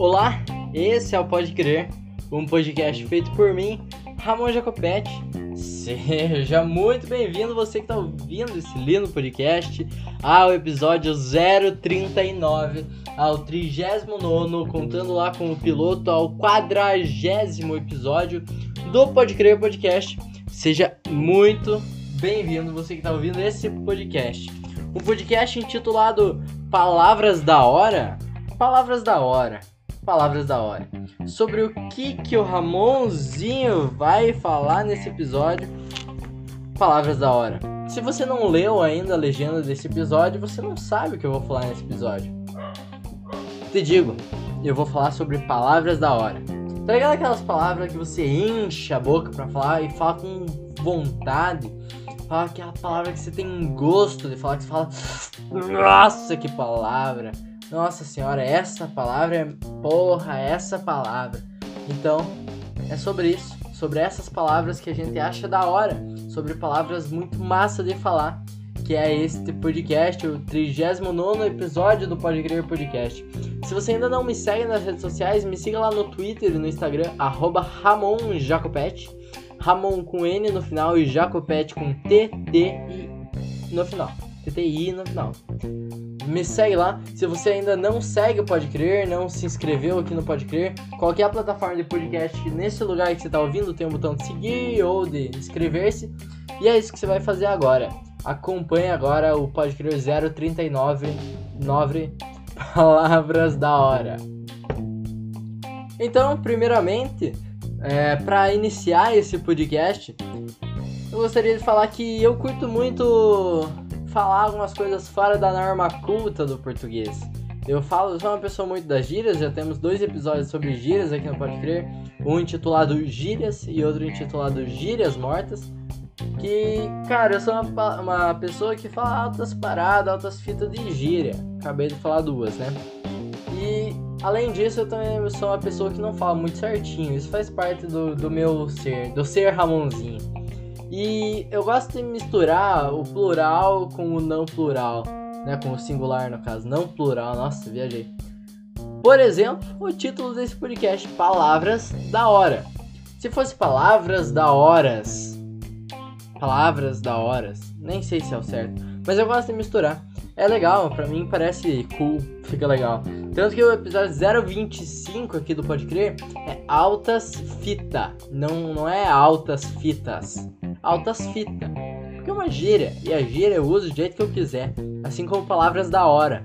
Olá, esse é o Pode Crer, um podcast feito por mim, Ramon Jacopetti. Seja muito bem-vindo, você que está ouvindo esse lindo podcast, ao episódio 039, ao 39, contando lá com o piloto, ao quadragésimo episódio do Pode Crer Podcast. Seja muito bem-vindo, você que está ouvindo esse podcast. Um podcast intitulado Palavras da Hora. Palavras da Hora. Palavras da Hora. Sobre o que, que o Ramonzinho vai falar nesse episódio. Palavras da Hora. Se você não leu ainda a legenda desse episódio, você não sabe o que eu vou falar nesse episódio. Te digo, eu vou falar sobre palavras da hora. Tá ligado aquelas palavras que você enche a boca pra falar e fala com vontade? Fala aquela palavra que você tem gosto de falar, que você fala. Nossa, que palavra! Nossa senhora, essa palavra é. Porra, essa palavra. Então, é sobre isso. Sobre essas palavras que a gente acha da hora. Sobre palavras muito massa de falar. Que é este podcast, o 39 episódio do Pode Crer Podcast. Se você ainda não me segue nas redes sociais, me siga lá no Twitter e no Instagram, arroba Ramon com N no final e Jacopete com T, T, I no final. TTI no final. Me segue lá. Se você ainda não segue o Pode Crer, não se inscreveu aqui no Pode Crer, qualquer plataforma de podcast, nesse lugar que você está ouvindo, tem um botão de seguir ou de inscrever-se. E é isso que você vai fazer agora. Acompanhe agora o Pode Crer 039 9 Palavras da Hora. Então, primeiramente, é, para iniciar esse podcast, eu gostaria de falar que eu curto muito falar algumas coisas fora da norma culta do português. Eu falo, sou uma pessoa muito das gírias, já temos dois episódios sobre gírias aqui no Pode Crer, um intitulado Gírias e outro intitulado Gírias Mortas. Que, cara, eu sou uma, uma pessoa que fala altas paradas, altas fitas de gíria. Acabei de falar duas, né? E além disso, eu também sou uma pessoa que não fala muito certinho. Isso faz parte do, do meu ser, do ser Ramonzinho. E eu gosto de misturar o plural com o não plural, né? Com o singular no caso, não plural. Nossa, viajei. Por exemplo, o título desse podcast, Palavras da Hora. Se fosse Palavras da Horas, Palavras da Horas, nem sei se é o certo, mas eu gosto de misturar. É legal, pra mim parece cool, fica legal. Tanto que o episódio 025 aqui do Pode Crer é Altas Fita, não, não é Altas Fitas altas fitas. Porque é uma gíria, e a gíria eu uso do jeito que eu quiser, assim como palavras da hora.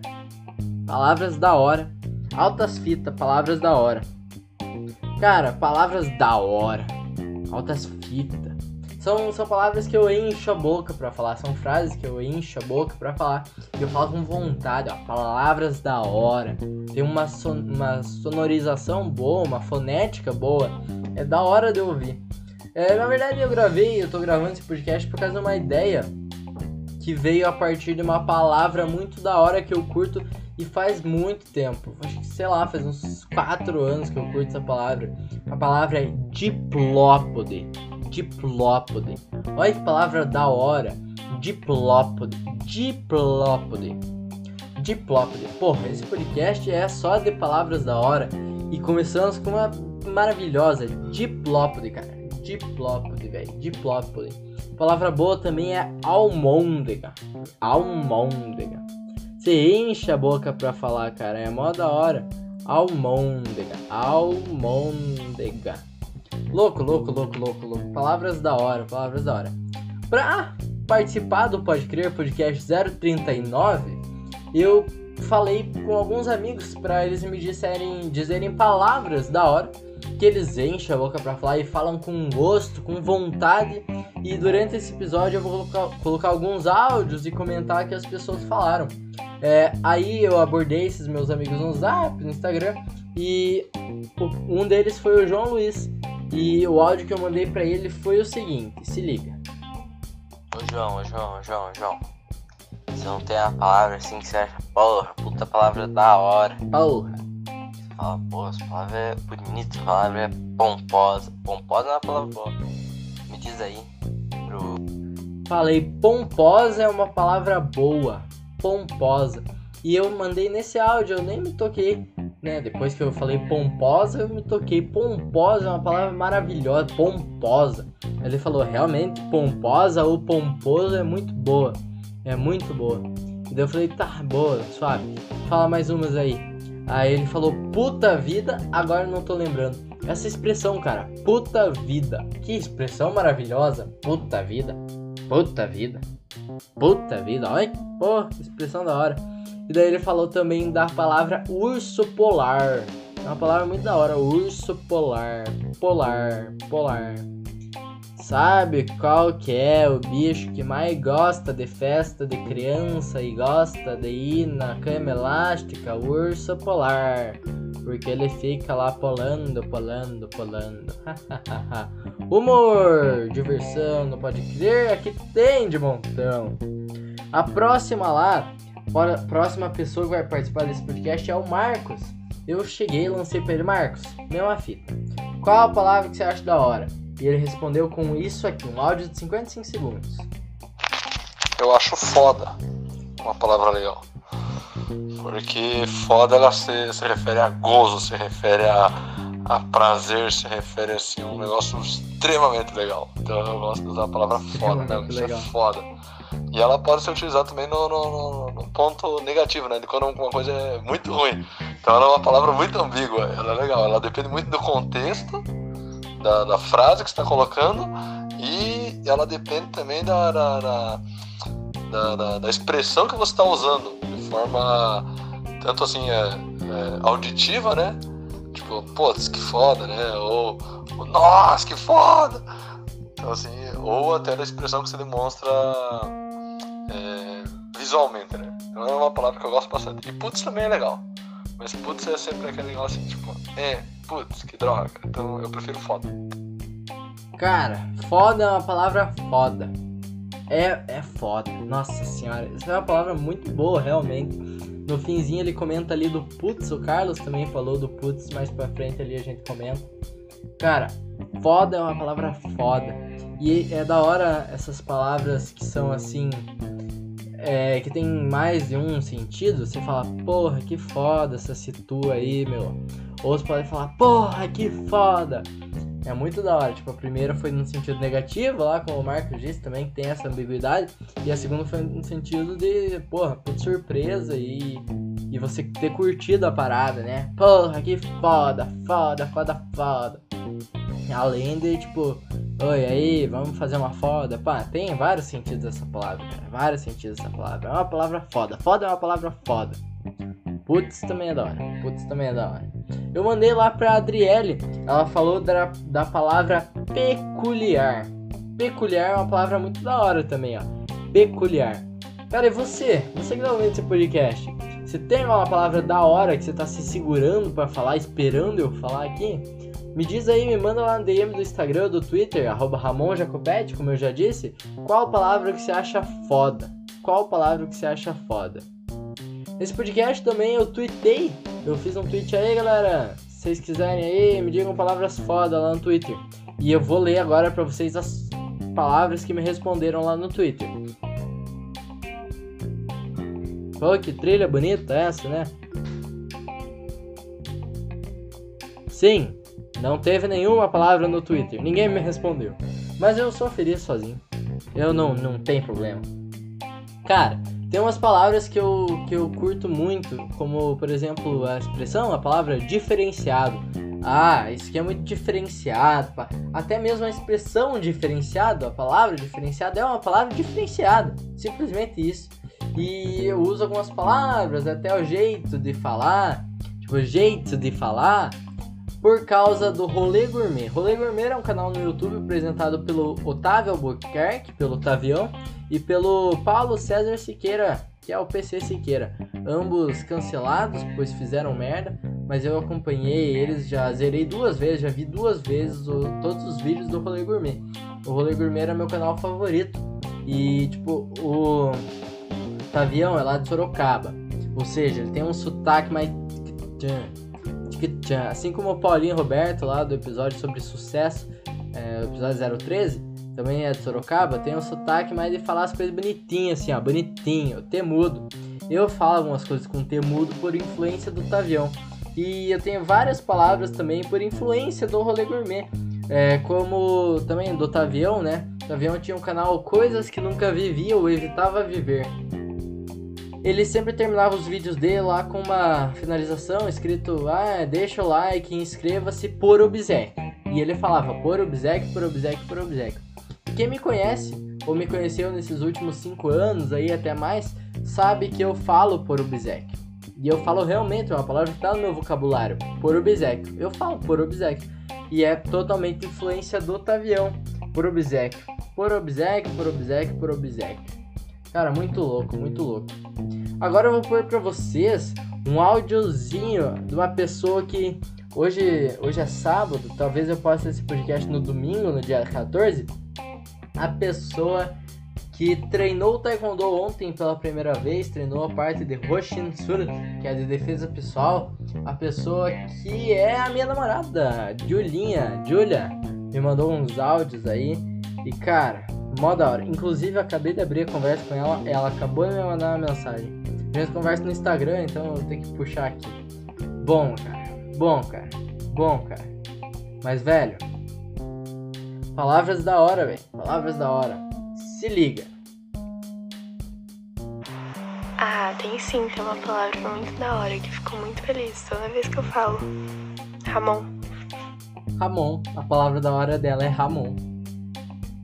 Palavras da hora, altas fitas, palavras da hora. Cara, palavras da hora, altas fitas. São, são palavras que eu encho a boca para falar, são frases que eu encho a boca para falar. E eu falo com vontade, ó, palavras da hora. Tem uma, son uma sonorização boa, uma fonética boa. É da hora de ouvir. É, na verdade, eu gravei, eu tô gravando esse podcast por causa de uma ideia que veio a partir de uma palavra muito da hora que eu curto e faz muito tempo. Acho que, sei lá, faz uns 4 anos que eu curto essa palavra. A palavra é diplópode. Diplópode. Olha que palavra da hora. Diplópode. Diplópode. Diplópode. Porra, esse podcast é só de palavras da hora. E começamos com uma maravilhosa diplópode, cara diplópode, velho. Diplópode. Palavra boa também é almôndega. Almôndega. Você enche a boca pra falar, cara. É mó da hora. Almôndega. Almôndega. Louco, louco, louco, louco, louco. Palavras da hora, palavras da hora. Pra participar do Pode Crer Podcast 039, eu falei com alguns amigos para eles me disserem, dizerem palavras da hora que eles enchem a boca para falar e falam com gosto, com vontade. E durante esse episódio eu vou colocar, colocar alguns áudios e comentar que as pessoas falaram. É, aí eu abordei esses meus amigos no Zap, no Instagram, e um deles foi o João Luiz. E o áudio que eu mandei para ele foi o seguinte: se liga. Ô João, ô João, ô João, ô João. Você não tem a palavra assim que você acha, porra, puta palavra da hora. Porra fala, pô, essa palavra é bonita, essa palavra é pomposa. Pomposa é uma palavra boa. Me diz aí. Pro... Falei, pomposa é uma palavra boa. Pomposa. E eu mandei nesse áudio, eu nem me toquei né? Depois que eu falei pomposa, eu me toquei. Pomposa é uma palavra maravilhosa. Pomposa. Ele falou, realmente, pomposa ou pomposo é muito boa. É muito boa. E daí eu falei, tá, boa, suave. Fala mais umas aí. Aí ele falou, puta vida, agora não tô lembrando. Essa expressão, cara, puta vida. Que expressão maravilhosa. Puta vida. Puta vida. Puta vida. Olha, pô, expressão da hora. E daí ele falou também da palavra urso polar. É uma palavra muito da hora. Urso polar. Polar. Polar. Sabe qual que é o bicho que mais gosta de festa de criança e gosta de ir na cama elástica? O urso polar. Porque ele fica lá polando, polando, polando. Humor, diversão, não pode crer, aqui tem de montão. A próxima lá a próxima pessoa que vai participar desse podcast é o Marcos. Eu cheguei e lancei pra ele, Marcos, mesma fita. Qual a palavra que você acha da hora? E ele respondeu com isso aqui, um áudio de 55 segundos. Eu acho foda uma palavra legal. Porque foda ela se, se refere a gozo, se refere a, a prazer, se refere assim, a um negócio extremamente legal. Então eu gosto de usar a palavra foda, né? Isso é foda. E ela pode ser utilizada também no, no, no, ponto negativo, né? De quando uma coisa é muito ruim. Então ela é uma palavra muito ambígua. Ela é legal. Ela depende muito do contexto, da, da frase que você está colocando. E ela depende também da, da, da, da, expressão que você está usando. De forma tanto assim é, é, auditiva, né? Tipo, putz, que foda, né? Ou, nossa, que foda! Então, assim, ou até da expressão que você demonstra é, visualmente, né? Então é uma palavra que eu gosto bastante. E putz também é legal. Mas putz é sempre aquele negócio tipo, é, putz, que droga. Então eu prefiro foda. Cara, foda é uma palavra foda. É, é foda. Nossa senhora, essa é uma palavra muito boa, realmente. No finzinho ele comenta ali do putz, o Carlos também falou do putz, mais pra frente ali a gente comenta. Cara, foda é uma palavra foda. E é da hora essas palavras que são assim. É, que tem mais de um sentido. Você fala, porra, que foda essa situa aí, meu. Ou você pode falar, porra, que foda. É muito da hora. Tipo, a primeira foi no sentido negativo, lá, como o Marcos disse, também que tem essa ambiguidade. E a segunda foi no sentido de, porra, de surpresa e, e você ter curtido a parada, né? Porra, que foda, foda, foda, foda. Além de, tipo, oi, aí, vamos fazer uma foda. Pá, tem vários sentidos essa palavra, cara. Vários sentidos essa palavra. É uma palavra foda. Foda é uma palavra foda. Putz também é da hora. Putz também é da hora. Eu mandei lá pra Adriele. Ela falou da, da palavra peculiar. Peculiar é uma palavra muito da hora também, ó. Peculiar. Cara, e você? Você que tá ouvindo esse podcast? Você tem uma palavra da hora que você tá se segurando para falar, esperando eu falar aqui? Me diz aí, me manda lá no DM do Instagram, do Twitter, arroba Ramon Jacopete, como eu já disse, qual palavra que você acha foda? Qual palavra que você acha foda? Nesse podcast também eu tweetei, eu fiz um tweet aí, galera. Se vocês quiserem aí, me digam palavras foda lá no Twitter. E eu vou ler agora para vocês as palavras que me responderam lá no Twitter. Pô, que trilha bonita essa, né? Sim, não teve nenhuma palavra no Twitter, ninguém me respondeu. Mas eu sou feliz sozinho. Eu não, não tem problema. Cara, tem umas palavras que eu, que eu curto muito, como por exemplo a expressão, a palavra diferenciado. Ah, isso aqui é muito diferenciado. Até mesmo a expressão diferenciado, a palavra diferenciado é uma palavra diferenciada. Simplesmente isso. E eu uso algumas palavras, até o jeito de falar, tipo, jeito de falar por causa do Rolê Gourmet. Rolê Gourmet é um canal no YouTube apresentado pelo Otávio Albuquerque, pelo Tavião, e pelo Paulo César Siqueira, que é o PC Siqueira. Ambos cancelados, pois fizeram merda, mas eu acompanhei eles, já zerei duas vezes, já vi duas vezes o, todos os vídeos do Rolê Gourmet. O Rolê Gourmet era meu canal favorito. E, tipo, o Tavião é lá de Sorocaba. Ou seja, ele tem um sotaque mais Assim como o Paulinho Roberto lá do episódio sobre sucesso, é, episódio 013, também é de Sorocaba, tem um sotaque mais de falar as coisas bonitinhas, assim, ó, bonitinho, temudo. Eu falo algumas coisas com temudo por influência do Tavião. E eu tenho várias palavras também por influência do rolê gourmet. É, como também do Tavião, né? O Tavião tinha um canal Coisas que Nunca Vivia ou Evitava Viver. Ele sempre terminava os vídeos dele lá com uma finalização escrito: Ah, deixa o like inscreva-se por obséquio. E ele falava por obséquio, por obséquio, por obséquio. Quem me conhece, ou me conheceu nesses últimos 5 anos aí até mais, sabe que eu falo por obséquio. E eu falo realmente, é uma palavra que tá no meu vocabulário, por obséquio. Eu falo por obséquio. E é totalmente influência do Tavião, por obséquio. Por obséquio, por obséquio, por obséquio. Cara, muito louco, muito louco. Agora eu vou pôr pra vocês um áudiozinho de uma pessoa que hoje, hoje é sábado, talvez eu possa esse podcast no domingo, no dia 14 a pessoa que treinou o Taekwondo ontem pela primeira vez, treinou a parte de Hoshinsul, que é de defesa pessoal, a pessoa que é a minha namorada, Julinha, Julia, me mandou uns áudios aí, e cara, mó da hora. Inclusive, acabei de abrir a conversa com ela, ela acabou de me mandar uma mensagem. A gente conversa no Instagram, então eu tenho que puxar aqui. Bom, cara, bom, cara, bom, cara. Mas, velho, Palavras da hora, velho. Palavras da hora. Se liga. Ah, tem sim, tem uma palavra muito da hora que ficou muito feliz toda vez que eu falo. Ramon. Ramon. A palavra da hora dela é Ramon.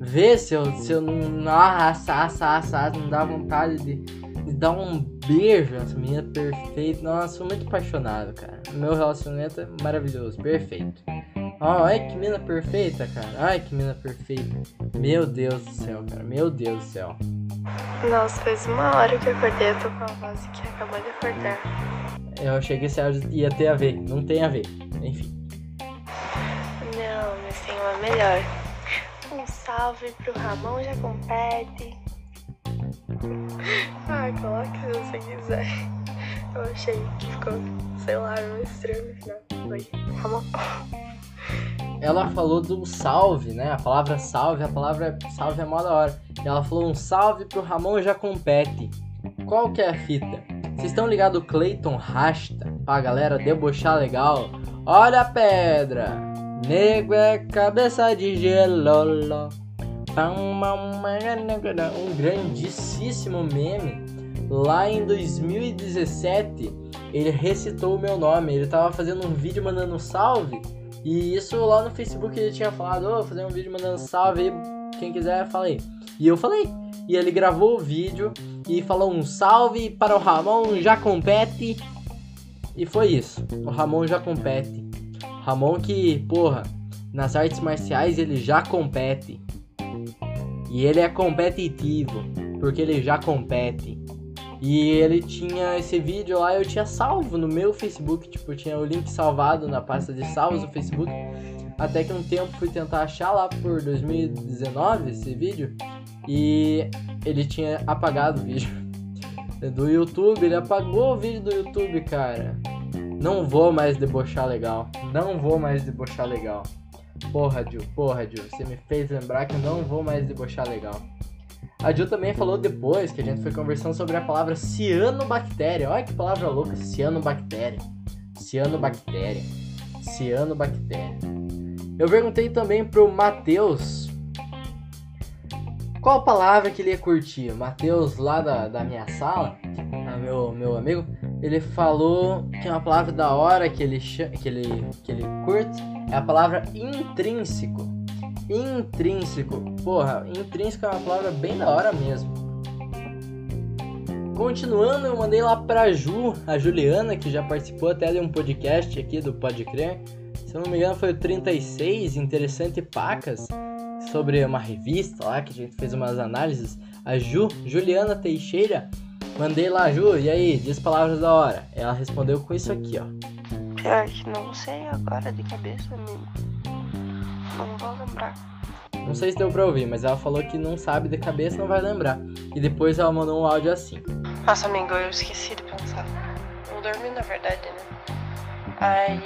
Vê se eu, se eu não. Ah, assar, assar, não dá vontade de, de dar um beijo nessa menina perfeita. Nossa, sou muito apaixonado, cara. Meu relacionamento é maravilhoso, perfeito. Oh, ai que mina perfeita, cara. Ai que mina perfeita. Meu Deus do céu, cara. Meu Deus do céu. Nossa, faz uma hora que eu acordei, eu tô com a voz que acabou de acordar. Eu achei que esse áudio ia ter a ver. Não tem a ver. Enfim. Não, mas tem uma melhor. Um salve pro Ramon já compete. ah, coloque se você quiser. Eu achei que ficou, sei lá, meio estranho no. Foi Ramon ela falou do salve, né? A palavra salve, a palavra salve é mó da hora. Ela falou um salve pro Ramon já compete. Qual que é a fita? Vocês estão ligados o Clayton Rasta? Pra galera debochar legal. Olha a pedra! Nego é cabeça de gelo. Um grandíssimo meme. Lá em 2017, ele recitou o meu nome. Ele tava fazendo um vídeo mandando um salve. E isso lá no Facebook ele tinha falado, oh, fazer um vídeo mandando salve quem quiser, fala aí. E eu falei. E ele gravou o vídeo e falou um salve para o Ramon já compete. E foi isso. O Ramon já compete. Ramon que, porra, nas artes marciais ele já compete. E ele é competitivo, porque ele já compete. E ele tinha esse vídeo lá, eu tinha salvo no meu Facebook, tipo, tinha o link salvado na pasta de salvos do Facebook. Até que um tempo fui tentar achar lá por 2019 esse vídeo e ele tinha apagado o vídeo do YouTube, ele apagou o vídeo do YouTube, cara. Não vou mais debochar legal. Não vou mais debochar legal. Porra, Ju, porra, Ju, você me fez lembrar que eu não vou mais debochar legal. A Ju também falou depois que a gente foi conversando sobre a palavra cianobactéria. Olha que palavra louca, cianobactéria. Cianobactéria. Cianobactéria. Eu perguntei também pro Matheus qual palavra que ele ia curtir. Matheus, lá da, da minha sala, meu, meu amigo, ele falou que uma palavra da hora que ele, que ele, que ele curte é a palavra intrínseco. Intrínseco. Porra, intrínseco é uma palavra bem da hora mesmo. Continuando, eu mandei lá pra Ju, a Juliana, que já participou até de um podcast aqui do Pode Crer. Se eu não me engano, foi o 36, Interessante Pacas, sobre uma revista lá que a gente fez umas análises. A Ju, Juliana Teixeira, mandei lá, Ju, e aí, diz palavras da hora. Ela respondeu com isso aqui, ó. Pior que não sei agora de cabeça, amigo. Não vou lembrar. Não sei se deu pra ouvir, mas ela falou que não sabe de cabeça, não vai lembrar. E depois ela mandou um áudio assim. Nossa, amigo, eu esqueci de pensar. Eu dormi, na verdade, né? Aí.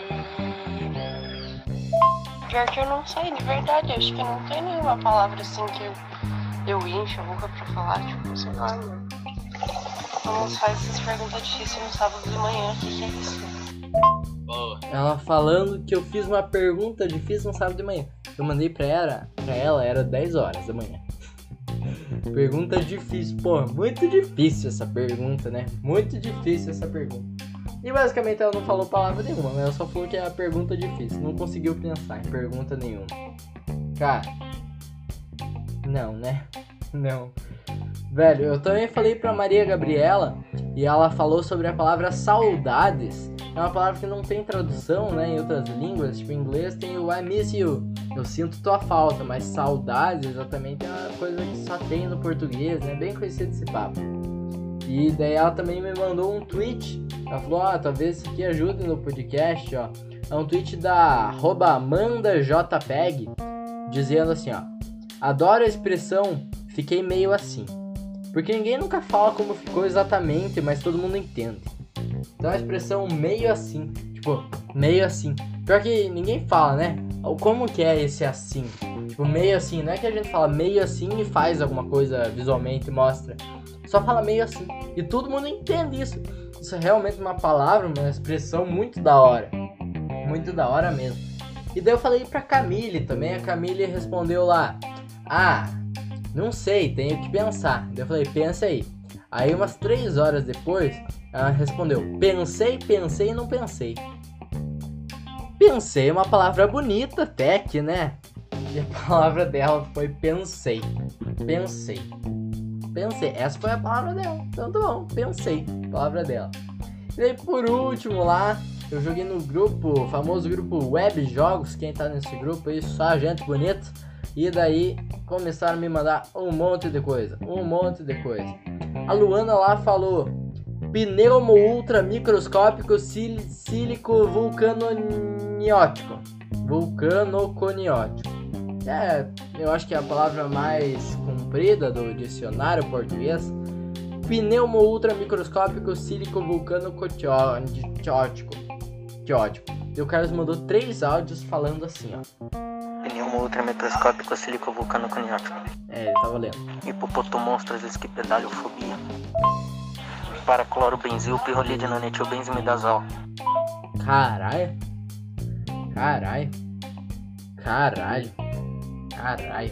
Pior que eu não sei, de verdade. Acho que não tem nenhuma palavra assim que eu, eu encho a boca pra falar, tipo, sei lá, mano. Vamos fazer essas perguntas difíceis no sábado de manhã, o que, que é isso? Ela falando que eu fiz uma pergunta difícil no sábado de manhã. Eu mandei pra ela, pra ela era 10 horas da manhã. Pergunta difícil. Pô, muito difícil essa pergunta, né? Muito difícil essa pergunta. E basicamente ela não falou palavra nenhuma, ela só falou que é a pergunta difícil. Não conseguiu pensar em pergunta nenhuma. Cara. Não, né? Não. Velho, eu também falei pra Maria Gabriela e ela falou sobre a palavra saudades. É uma palavra que não tem tradução, né, em outras línguas. Tipo, em inglês tem o I miss you. Eu sinto tua falta, mas saudades exatamente é uma coisa que só tem no português, né? Bem conhecido esse papo. E daí ela também me mandou um tweet. Ela falou, ah, talvez isso aqui ajude no podcast, ó. É um tweet da AmandaJPEG dizendo assim, ó. Adoro a expressão fiquei meio assim. Porque ninguém nunca fala como ficou exatamente, mas todo mundo entende. Então a expressão meio assim, tipo, meio assim. Pior que ninguém fala, né? Como que é esse assim? Tipo, meio assim, não é que a gente fala meio assim e faz alguma coisa visualmente e mostra. Só fala meio assim. E todo mundo entende isso. Isso é realmente uma palavra, uma expressão muito da hora. Muito da hora mesmo. E daí eu falei pra Camille também. A Camille respondeu lá: Ah, não sei, tenho que pensar. Eu falei, pensa aí. Aí umas três horas depois, ela respondeu, pensei, pensei e não pensei. Pensei é uma palavra bonita até que, né? E a palavra dela foi pensei. Pensei. Pensei. Essa foi a palavra dela. Então tá bom, pensei. Palavra dela. E aí por último lá, eu joguei no grupo, famoso grupo Web Jogos. Quem tá nesse grupo aí, só gente bonita. E daí começaram a me mandar um monte de coisa, um monte de coisa. A Luana lá falou pneumo ultra microscópico sílico vulcanoniótico. Vulcanoconiótico. É, eu acho que é a palavra mais comprida do dicionário português. Pneumo ultra microscópico sílico vulcanoconiótico. E o Carlos mandou três áudios falando assim, ó pneumo ultramicroscópico sílico vulcano coniótico. É, ele tava lendo. Hipopotomonstros esquipedaliofobia. Para clorobenzil, pirrolide nanetilbenzimidazol. Caralho. Caralho. Caralho. Caralho.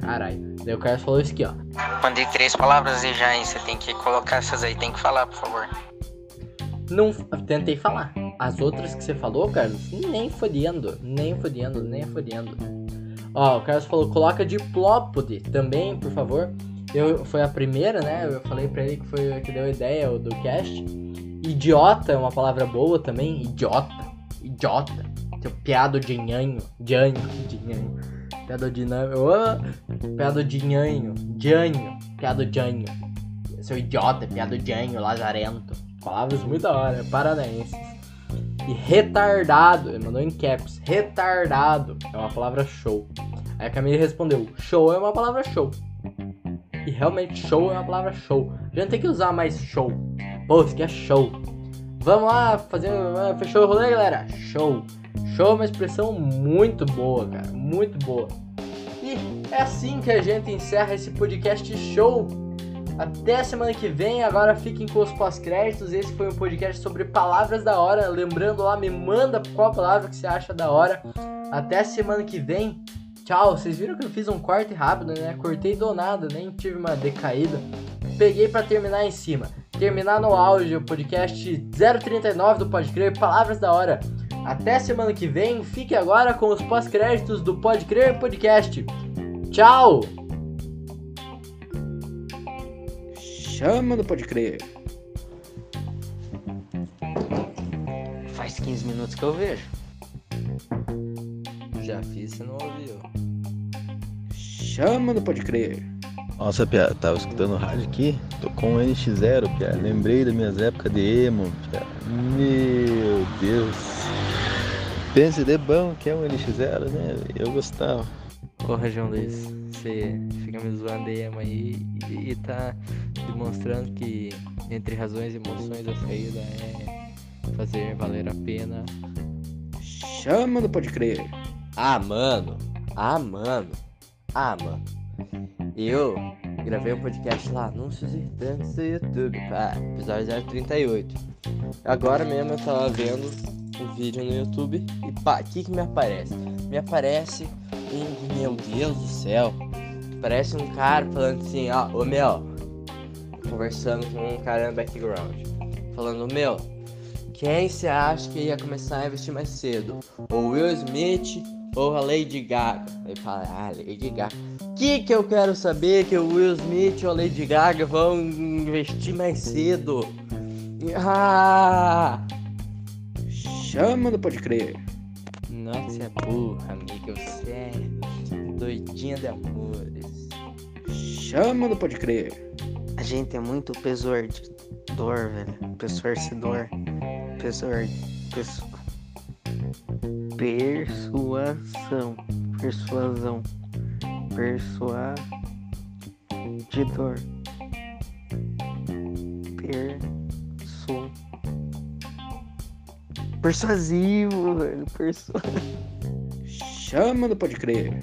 Caralho. Daí o cara falou isso aqui, ó. Mandei três palavras e já, hein? Você tem que colocar essas aí, tem que falar, por favor. Não, tentei falar. As outras que você falou, Carlos, nem fodendo, nem fodendo, nem fodendo. Ó, o Carlos falou, coloca diplópode também, por favor. Eu, foi a primeira, né? Eu falei pra ele que foi que deu a ideia do cast. Idiota é uma palavra boa também. Idiota. Idiota. Seu piado de nhanho. Janho. De nhanho. Piado de nhanho. Piado de nhanho. Janho. Piado de nhanho. Seu idiota, piado de nhanho, lazarento. Palavras muito da hora, paranaenses. E retardado, ele mandou em caps, retardado é uma palavra show. Aí a Camille respondeu, show é uma palavra show. E realmente show é uma palavra show. A gente tem que usar mais show. Pô, isso aqui é show. Vamos lá, fazer. Uh, fechou o rolê, galera? Show. Show é uma expressão muito boa, cara. Muito boa. E é assim que a gente encerra esse podcast show até semana que vem. Agora fiquem com os pós-créditos. Esse foi um podcast sobre palavras da hora. Lembrando lá, me manda qual palavra que você acha da hora. Até semana que vem. Tchau. Vocês viram que eu fiz um corte rápido, né? Cortei do nada, nem tive uma decaída. Peguei para terminar em cima. Terminar no áudio, podcast 039 do Pode Crer, palavras da hora. Até semana que vem. Fique agora com os pós-créditos do Pode Crer Podcast. Tchau! Chama do Pode Crer. Faz 15 minutos que eu vejo. Já fiz, você não ouviu. Chama do Pode Crer. Nossa, Pia, tava escutando rádio aqui, tô com um NX0, Pia. Lembrei das minhas épocas de emo, Pia. Meu Deus. Pense de bom que é um NX0, né? Eu gostava. Ô, Região Luiz, você me zoando aí, aí e, e tá demonstrando que entre razões e emoções a saída é fazer valer a pena. Chama do Pode Crer. Ah, mano. Ah, mano. Ah, mano. Eu gravei um podcast lá, anúncios irritantes do YouTube, pá, episódio 038. Agora mesmo eu tava vendo um vídeo no YouTube e pá, o que que me aparece? Me aparece um, meu Deus do céu, parece um cara falando assim, ó, ô meu, conversando com um cara no background, falando, meu, quem você acha que ia começar a investir mais cedo? O Will Smith ou a Lady Gaga? Aí fala, ah, Lady Gaga. Que, que eu quero saber que o Will Smith ou a Lady Gaga vão investir mais cedo? Ah! Chama do Pode Crer. Nossa, você é burra, amiga. Você é doidinha de amores. Chama do Pode Crer. A gente é muito persuador, velho. Persuador. Persuador. Persu... Persuasão. Persuasão. Persuadidor. Persuasivo, velho. Persu... Chama do Pode Crer.